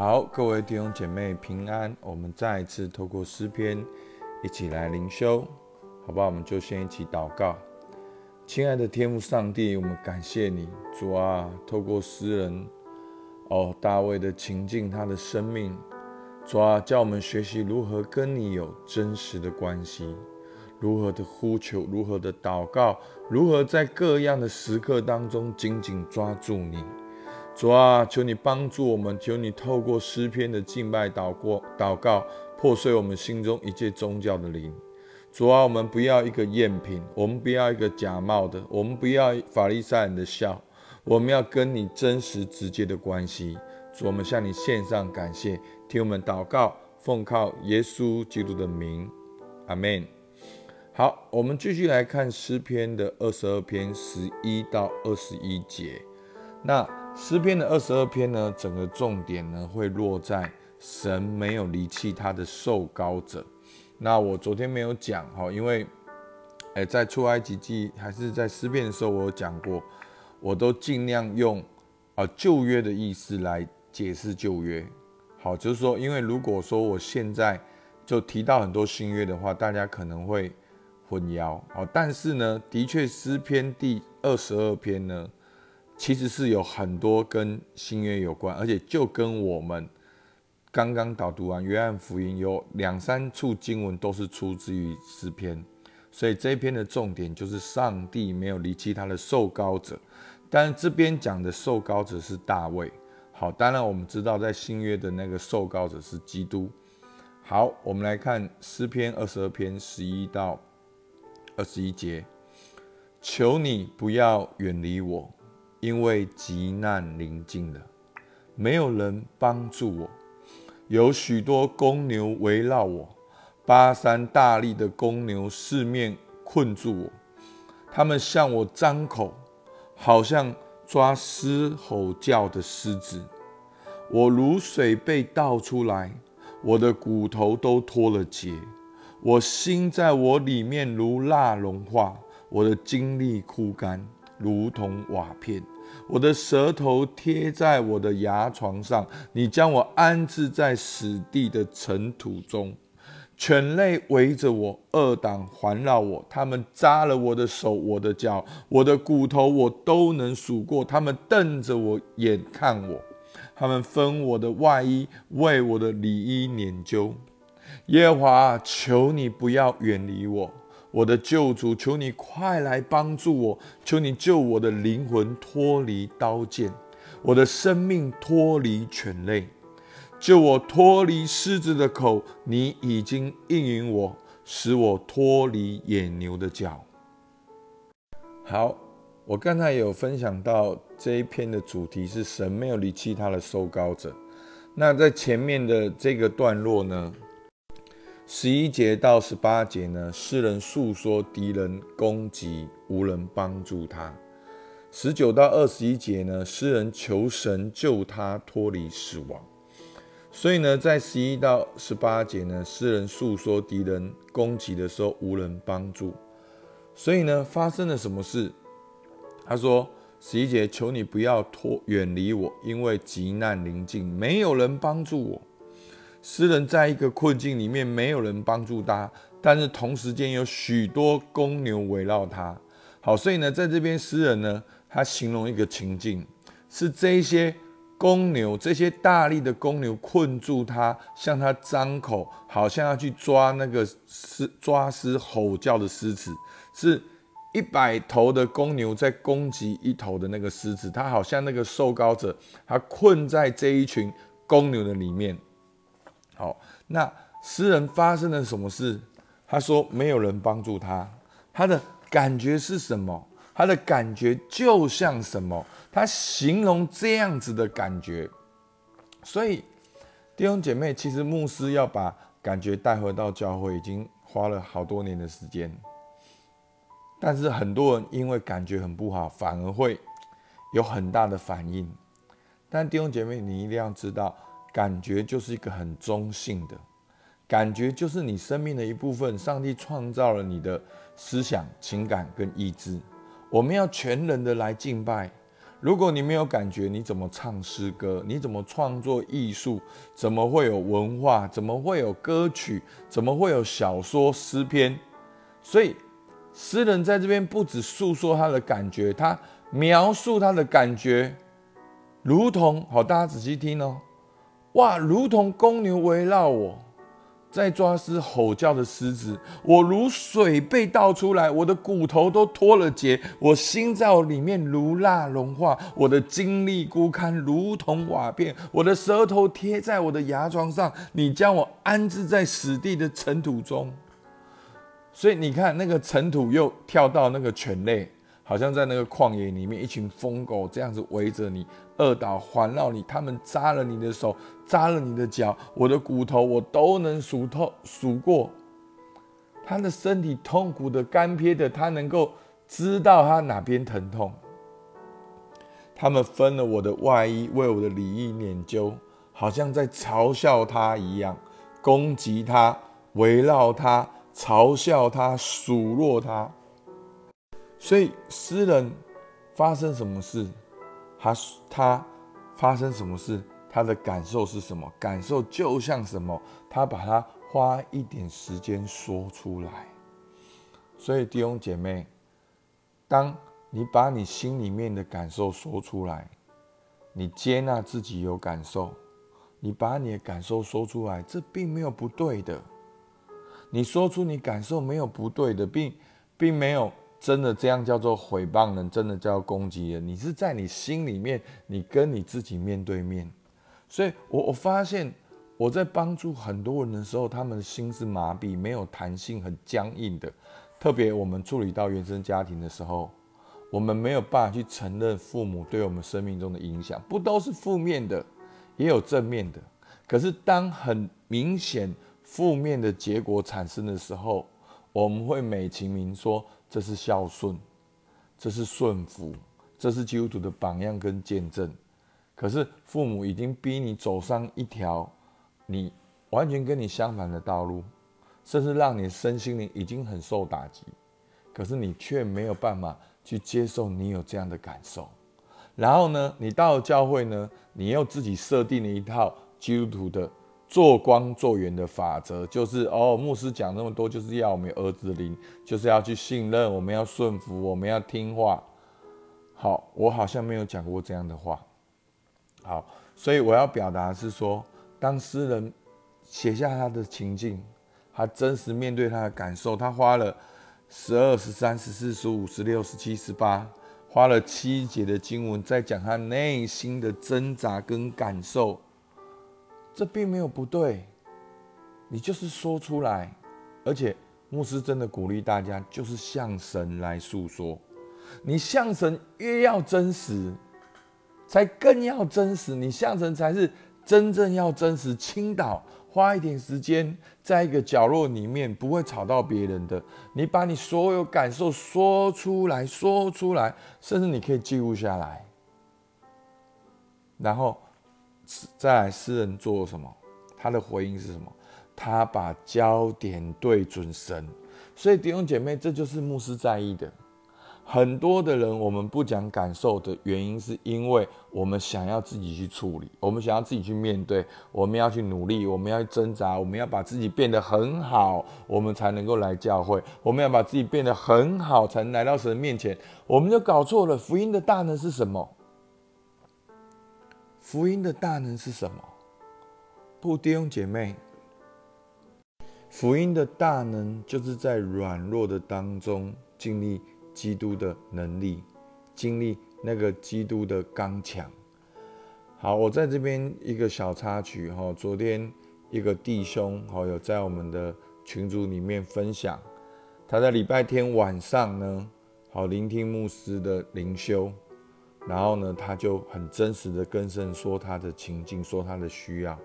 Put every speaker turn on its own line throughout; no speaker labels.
好，各位弟兄姐妹平安。我们再一次透过诗篇一起来灵修，好不好？我们就先一起祷告。亲爱的天父上帝，我们感谢你，主啊，透过诗人哦大卫的情境，他的生命，主啊，叫我们学习如何跟你有真实的关系，如何的呼求，如何的祷告，如何在各样的时刻当中紧紧抓住你。主啊，求你帮助我们，求你透过诗篇的敬拜祷过祷告，破碎我们心中一切宗教的灵。主啊，我们不要一个赝品，我们不要一个假冒的，我们不要法利赛人的笑，我们要跟你真实直接的关系。主，我们向你献上感谢，听我们祷告，奉靠耶稣基督的名，阿门。好，我们继续来看诗篇的二十二篇十一到二十一节，那。诗篇的二十二篇呢，整个重点呢会落在神没有离弃他的受膏者。那我昨天没有讲哈，因为，诶，在出埃及记还是在诗篇的时候，我有讲过，我都尽量用啊旧约的意思来解释旧约。好，就是说，因为如果说我现在就提到很多新约的话，大家可能会混淆。好，但是呢，的确诗篇第二十二篇呢。其实是有很多跟新约有关，而且就跟我们刚刚导读完约翰福音有两三处经文都是出自于诗篇，所以这一篇的重点就是上帝没有离弃他的受膏者。但是这边讲的受膏者是大卫。好，当然我们知道在新约的那个受膏者是基督。好，我们来看诗篇二十二篇十一到二十一节，求你不要远离我。因为急难临近了，没有人帮助我，有许多公牛围绕我，巴山大力的公牛四面困住我，他们向我张口，好像抓狮吼叫的狮子。我如水被倒出来，我的骨头都脱了节，我心在我里面如蜡融化，我的精力枯干。如同瓦片，我的舌头贴在我的牙床上，你将我安置在死地的尘土中。犬类围着我，二党环绕我，他们扎了我的手，我的脚，我的骨头，我都能数过。他们瞪着我眼看我，他们分我的外衣，为我的里衣研究。耶和华，求你不要远离我。我的救主，求你快来帮助我！求你救我的灵魂脱离刀剑，我的生命脱离犬类，救我脱离狮子的口。你已经应允我，使我脱离野牛的脚。好，我刚才有分享到这一篇的主题是神没有离弃他的受膏者。那在前面的这个段落呢？十一节到十八节呢，诗人诉说敌人攻击，无人帮助他。十九到二十一节呢，诗人求神救他脱离死亡。所以呢，在十一到十八节呢，诗人诉说敌人攻击的时候无人帮助。所以呢，发生了什么事？他说：十一节，求你不要脱远离我，因为急难临近，没有人帮助我。诗人在一个困境里面，没有人帮助他，但是同时间有许多公牛围绕他。好，所以呢，在这边诗人呢，他形容一个情境，是这些公牛，这些大力的公牛困住他，向他张口，好像要去抓那个狮抓狮吼叫的狮子，是一百头的公牛在攻击一头的那个狮子，他好像那个受高者，他困在这一群公牛的里面。好，那诗人发生了什么事？他说没有人帮助他，他的感觉是什么？他的感觉就像什么？他形容这样子的感觉。所以弟兄姐妹，其实牧师要把感觉带回到教会，已经花了好多年的时间。但是很多人因为感觉很不好，反而会有很大的反应。但弟兄姐妹，你一定要知道。感觉就是一个很中性的感觉，就是你生命的一部分。上帝创造了你的思想、情感跟意志。我们要全人的来敬拜，如果你没有感觉，你怎么唱诗歌？你怎么创作艺术？怎么会有文化？怎么会有歌曲？怎么会有小说诗篇？所以，诗人在这边不止诉说他的感觉，他描述他的感觉，如同好，大家仔细听哦，哇，如同公牛围绕我。在抓狮吼叫的狮子，我如水被倒出来，我的骨头都脱了节，我心在里面如蜡融化，我的精力枯干如同瓦片，我的舌头贴在我的牙床上，你将我安置在死地的尘土中。所以你看，那个尘土又跳到那个犬类。好像在那个旷野里面，一群疯狗这样子围着你，饿倒环绕你，他们扎了你的手，扎了你的脚，我的骨头我都能数透数过。他的身体痛苦的、干瘪的，他能够知道他哪边疼痛。他们分了我的外衣，为我的礼义研究，好像在嘲笑他一样，攻击他，围绕他，嘲笑他，数落他。所以诗人发生什么事，他他发生什么事，他的感受是什么？感受就像什么？他把它花一点时间说出来。所以弟兄姐妹，当你把你心里面的感受说出来，你接纳自己有感受，你把你的感受说出来，这并没有不对的。你说出你感受没有不对的，并并没有。真的这样叫做毁谤人，真的叫攻击人。你是在你心里面，你跟你自己面对面。所以，我我发现我在帮助很多人的时候，他们的心是麻痹、没有弹性、很僵硬的。特别我们处理到原生家庭的时候，我们没有办法去承认父母对我们生命中的影响，不都是负面的，也有正面的。可是当很明显负面的结果产生的时候，我们会美其名说。这是孝顺，这是顺服，这是基督徒的榜样跟见证。可是父母已经逼你走上一条你完全跟你相反的道路，甚至让你身心灵已经很受打击。可是你却没有办法去接受你有这样的感受。然后呢，你到了教会呢，你又自己设定了一套基督徒的。做光做圆的法则就是哦，牧师讲那么多，就是要我们儿子灵，就是要去信任，我们要顺服，我们要听话。好，我好像没有讲过这样的话。好，所以我要表达是说，当诗人写下他的情境，他真实面对他的感受，他花了十二、十三、十四、十五、十六、十七、十八，花了七节的经文，在讲他内心的挣扎跟感受。这并没有不对，你就是说出来，而且牧师真的鼓励大家，就是向神来诉说。你向神越要真实，才更要真实。你向神才是真正要真实。倾倒，花一点时间，在一个角落里面，不会吵到别人的。你把你所有感受说出来，说出来，甚至你可以记录下来，然后。再来，诗人做什么？他的回应是什么？他把焦点对准神。所以弟兄姐妹，这就是牧师在意的。很多的人，我们不讲感受的原因，是因为我们想要自己去处理，我们想要自己去面对，我们要去努力，我们要去挣扎，我们要把自己变得很好，我们才能够来教会。我们要把自己变得很好，才能来到神面前。我们就搞错了。福音的大能是什么？福音的大能是什么？不，弟兄姐妹，福音的大能就是在软弱的当中经历基督的能力，经历那个基督的刚强。好，我在这边一个小插曲哈，昨天一个弟兄好有在我们的群组里面分享，他在礼拜天晚上呢，好聆听牧师的灵修。然后呢，他就很真实的跟神说他的情境，说他的需要。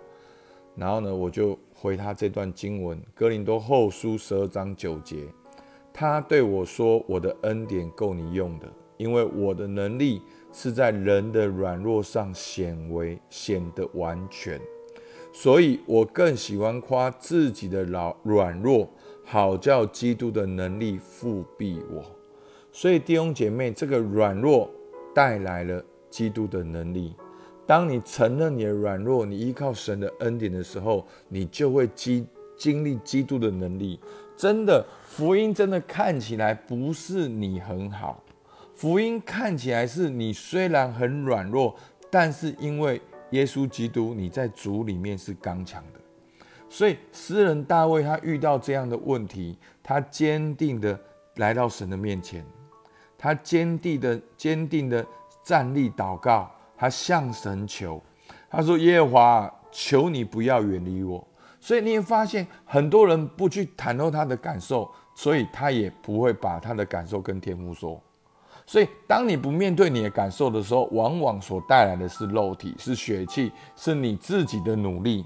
然后呢，我就回他这段经文，《哥林多后书》十二章九节，他对我说：“我的恩典够你用的，因为我的能力是在人的软弱上显为显得完全，所以我更喜欢夸自己的老软弱，好叫基督的能力复庇我。”所以弟兄姐妹，这个软弱。带来了基督的能力。当你承认你的软弱，你依靠神的恩典的时候，你就会经经历基督的能力。真的，福音真的看起来不是你很好，福音看起来是你虽然很软弱，但是因为耶稣基督你在主里面是刚强的。所以诗人大卫他遇到这样的问题，他坚定的来到神的面前，他坚定的坚定的站立祷告。他向神求，他说：“耶和华，求你不要远离我。”所以你会发现，很多人不去袒露他的感受，所以他也不会把他的感受跟天父说。所以，当你不面对你的感受的时候，往往所带来的是肉体，是血气，是你自己的努力。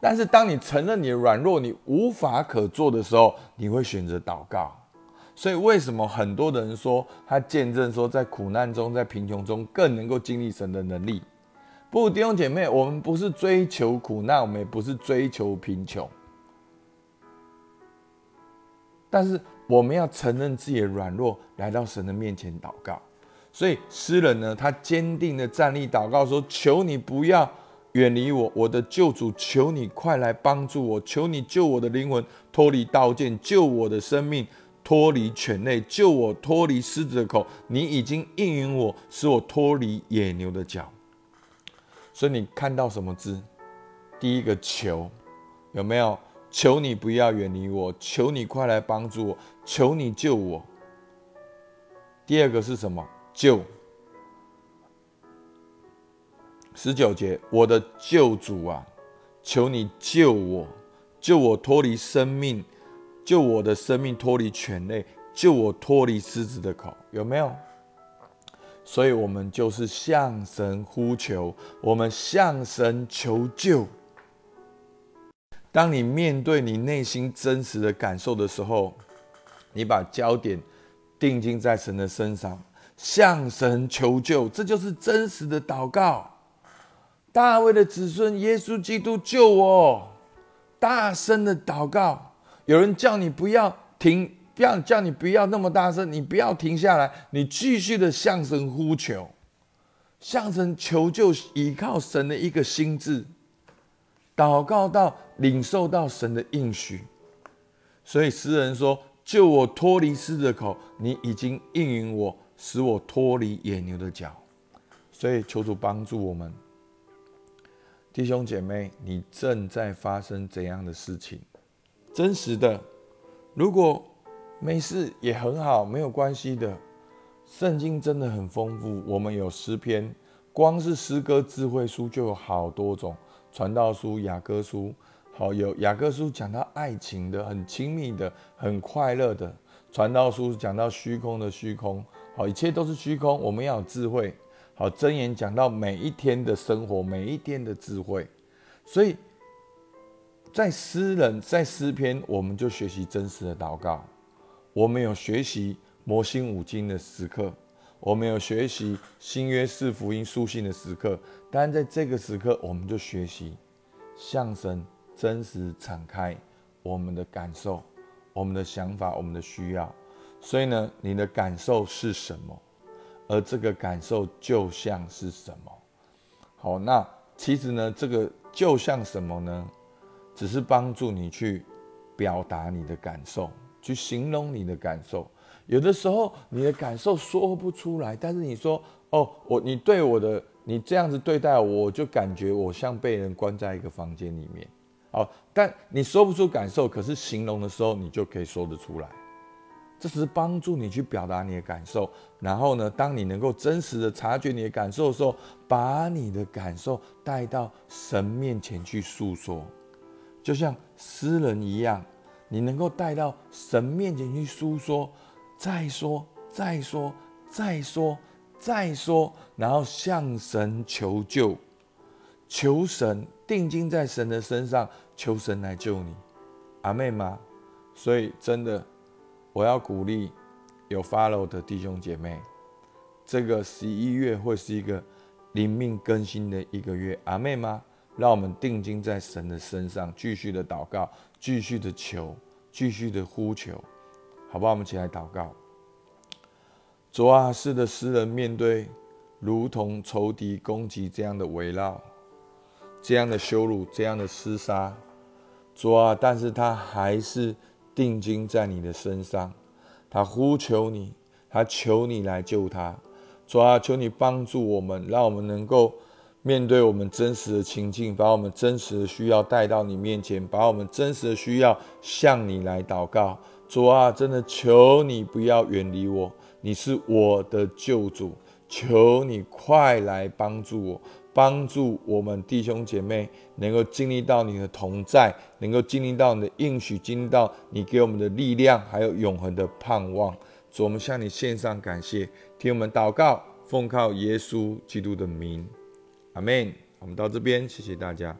但是，当你承认你的软弱，你无法可做的时候，你会选择祷告。所以，为什么很多人说他见证说，在苦难中、在贫穷中更能够经历神的能力？不，弟兄姐妹，我们不是追求苦难，我们也不是追求贫穷，但是我们要承认自己的软弱，来到神的面前祷告。所以，诗人呢，他坚定的站立祷告说：“求你不要远离我，我的救主，求你快来帮助我，求你救我的灵魂脱离刀剑，救我的生命。”脱离犬类，救我脱离狮子的口。你已经应允我，使我脱离野牛的脚。所以你看到什么字？第一个求，有没有？求你不要远离我，求你快来帮助我，求你救我。第二个是什么？救。十九节，我的救主啊，求你救我，救我脱离生命。救我的生命脱离犬类，救我脱离狮子的口，有没有？所以，我们就是向神呼求，我们向神求救。当你面对你内心真实的感受的时候，你把焦点定睛在神的身上，向神求救，这就是真实的祷告。大卫的子孙耶稣基督救我，大声的祷告。有人叫你不要停，不要叫你不要那么大声，你不要停下来，你继续的向神呼求，向神求救，依靠神的一个心智，祷告到领受到神的应许。所以诗人说：“救我脱离狮子口，你已经应允我，使我脱离野牛的脚。”所以求主帮助我们，弟兄姐妹，你正在发生怎样的事情？真实的，如果没事也很好，没有关系的。圣经真的很丰富，我们有诗篇，光是诗歌智慧书就有好多种。传道书、雅歌书，好有雅歌书讲到爱情的，很亲密的，很快乐的。传道书讲到虚空的虚空，好，一切都是虚空。我们要有智慧，好箴言讲到每一天的生活，每一天的智慧，所以。在诗人，在诗篇，我们就学习真实的祷告。我们有学习魔心五经的时刻，我们有学习新约四福音书信的时刻。但在这个时刻，我们就学习向神真实敞开我们的感受、我们的想法、我们的需要。所以呢，你的感受是什么？而这个感受就像是什么？好，那其实呢，这个就像什么呢？只是帮助你去表达你的感受，去形容你的感受。有的时候你的感受说不出来，但是你说：“哦，我你对我的你这样子对待我，我就感觉我像被人关在一个房间里面。”好，但你说不出感受，可是形容的时候你就可以说得出来。这是帮助你去表达你的感受。然后呢，当你能够真实的察觉你的感受的时候，把你的感受带到神面前去诉说。就像诗人一样，你能够带到神面前去诉说，再说，再说，再说，再说，然后向神求救，求神定睛在神的身上，求神来救你，阿妹吗？所以真的，我要鼓励有 follow 的弟兄姐妹，这个十一月会是一个灵命更新的一个月，阿妹吗？让我们定睛在神的身上，继续的祷告，继续的求，继续的呼求，好不好？我们起来祷告。主啊，是的，诗人面对如同仇敌攻击这样的围绕，这样的羞辱，这样的厮杀。主啊，但是他还是定睛在你的身上，他呼求你，他求你来救他。主啊，求你帮助我们，让我们能够面对我们真实的情境，把我们真实的需要带到你面前，把我们真实的需要向你来祷告。主啊，真的求你不要远离我，你是我的救主，求你快来帮助我。帮助我们弟兄姐妹能够经历到你的同在，能够经历到你的应许，经历到你给我们的力量，还有永恒的盼望。主，我们向你献上感谢，听我们祷告，奉靠耶稣基督的名，阿门。我们到这边，谢谢大家。